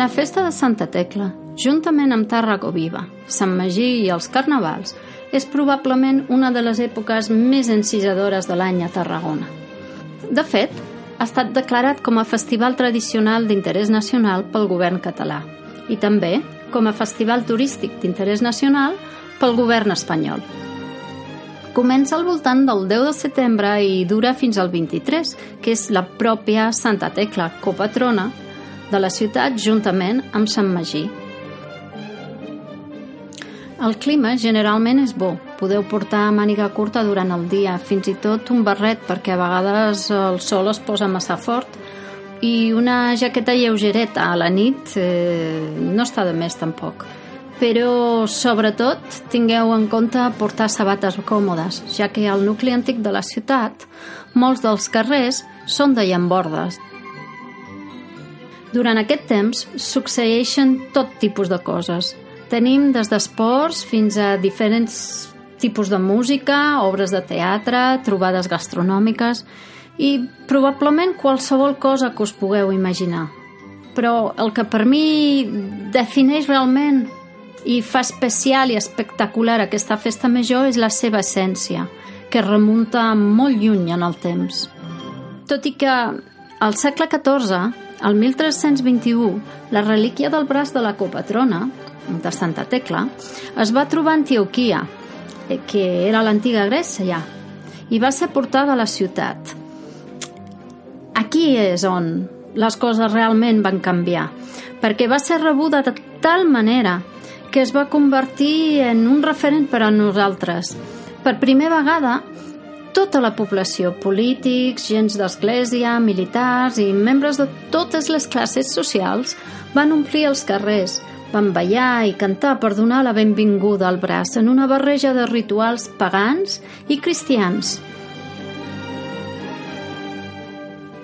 La festa de Santa Tecla, juntament amb Tàrraco Viva, Sant Magí i els Carnavals, és probablement una de les èpoques més encisadores de l'any a Tarragona. De fet, ha estat declarat com a festival tradicional d'interès nacional pel govern català i també com a festival turístic d'interès nacional pel govern espanyol. Comença al voltant del 10 de setembre i dura fins al 23, que és la pròpia Santa Tecla, copatrona de la ciutat juntament amb Sant Magí. El clima generalment és bo. Podeu portar màniga curta durant el dia, fins i tot un barret perquè a vegades el sol es posa massa fort i una jaqueta lleugereta a la nit eh, no està de més tampoc però sobretot tingueu en compte portar sabates còmodes, ja que al nucli antic de la ciutat molts dels carrers són de llambordes. Durant aquest temps succeeixen tot tipus de coses. Tenim des d'esports fins a diferents tipus de música, obres de teatre, trobades gastronòmiques i probablement qualsevol cosa que us pugueu imaginar. Però el que per mi defineix realment i fa especial i espectacular aquesta festa major és la seva essència, que remunta molt lluny en el temps. Tot i que al segle XIV, al 1321, la relíquia del braç de la copatrona, de Santa Tecla, es va trobar a Antioquia, eh, que era l'antiga Grècia, i va ser portada a la ciutat. Aquí és on les coses realment van canviar, perquè va ser rebuda de tal manera que es va convertir en un referent per a nosaltres. Per primera vegada, tota la població, polítics, gens d'església, militars i membres de totes les classes socials van omplir els carrers, van ballar i cantar per donar la benvinguda al braç en una barreja de rituals pagans i cristians.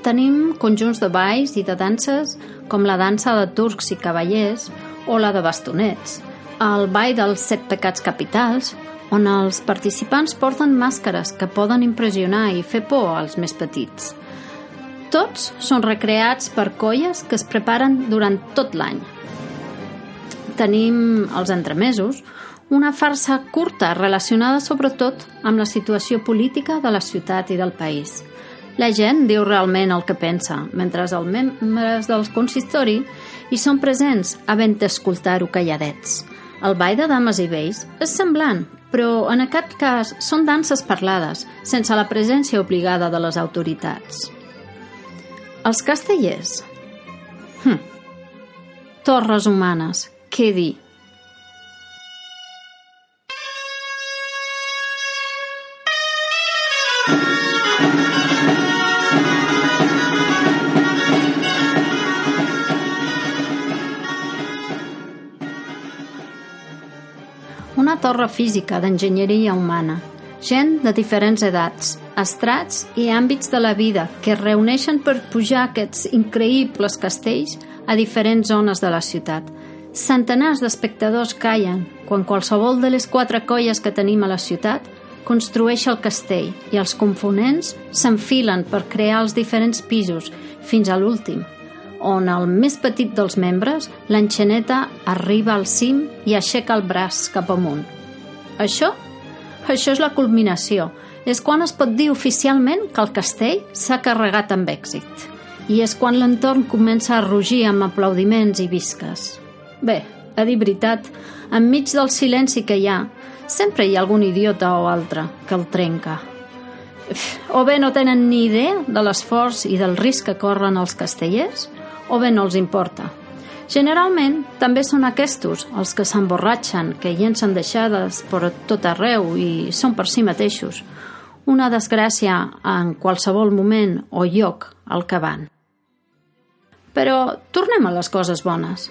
Tenim conjunts de balls i de danses com la dansa de turcs i cavallers o la de bastonets, el ball dels set pecats capitals, on els participants porten màscares que poden impressionar i fer por als més petits. Tots són recreats per colles que es preparen durant tot l'any. Tenim els entremesos, una farsa curta relacionada sobretot amb la situació política de la ciutat i del país. La gent diu realment el que pensa, mentre els membres del consistori hi són presents havent d'escoltar-ho calladets. El ball de dames i vells és semblant, però en aquest cas són danses parlades, sense la presència obligada de les autoritats. Els castellers. Hm. Torres humanes, què dir? Una torre física d'enginyeria humana, gent de diferents edats, estrats i àmbits de la vida que es reuneixen per pujar aquests increïbles castells a diferents zones de la ciutat. Centenars d'espectadors callen quan qualsevol de les quatre colles que tenim a la ciutat construeix el castell i els components s'enfilen per crear els diferents pisos fins a l'últim, on el més petit dels membres, l'enxaneta, arriba al cim i aixeca el braç cap amunt. Això? Això és la culminació. És quan es pot dir oficialment que el castell s'ha carregat amb èxit. I és quan l'entorn comença a rugir amb aplaudiments i visques. Bé, a dir veritat, enmig del silenci que hi ha, sempre hi ha algun idiota o altre que el trenca. O bé no tenen ni idea de l'esforç i del risc que corren els castellers, o bé no els importa. Generalment, també són aquestos els que s'emborratxen, que llencen deixades per tot arreu i són per si mateixos. Una desgràcia en qualsevol moment o lloc al que van. Però tornem a les coses bones.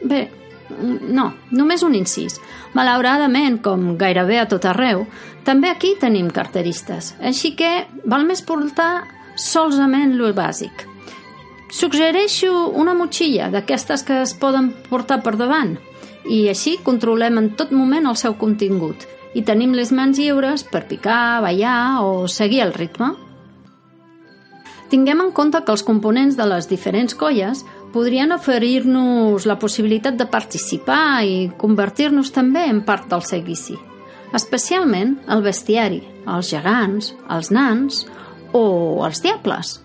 Bé, no, només un incís. Malauradament, com gairebé a tot arreu, també aquí tenim carteristes, així que val més portar solament lo bàsic – Suggereixo una motxilla d'aquestes que es poden portar per davant i així controlem en tot moment el seu contingut i tenim les mans lliures per picar, ballar o seguir el ritme. Tinguem en compte que els components de les diferents colles podrien oferir-nos la possibilitat de participar i convertir-nos també en part del seguici, especialment el bestiari, els gegants, els nans o els diables.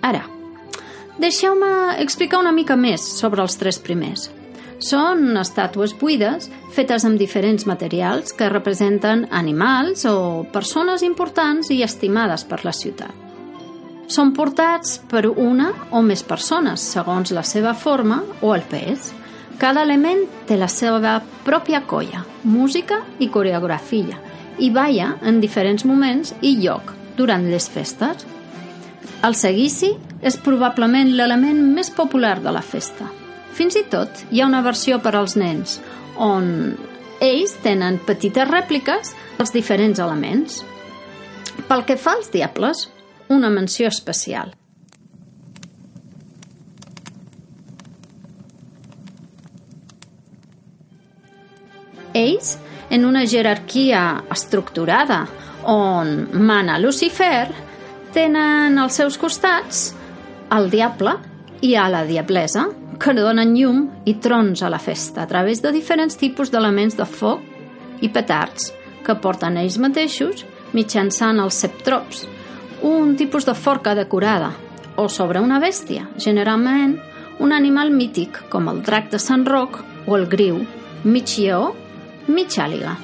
Ara, deixeu-me explicar una mica més sobre els tres primers. Són estàtues buides fetes amb diferents materials que representen animals o persones importants i estimades per la ciutat. Són portats per una o més persones, segons la seva forma o el pes. Cada element té la seva pròpia colla, música i coreografia, i balla en diferents moments i lloc durant les festes. El seguici és probablement l'element més popular de la festa – fins i tot hi ha una versió per als nens, on ells tenen petites rèpliques dels diferents elements. Pel que fa als diables, una menció especial. Ells, en una jerarquia estructurada on mana Lucifer, tenen als seus costats el diable i a la diablesa, que donen llum i trons a la festa a través de diferents tipus d'elements de foc i petards que porten ells mateixos mitjançant els septrops, un tipus de forca decorada, o sobre una bèstia, generalment un animal mític com el drac de Sant Roc o el griu, mig lleó, mig àliga.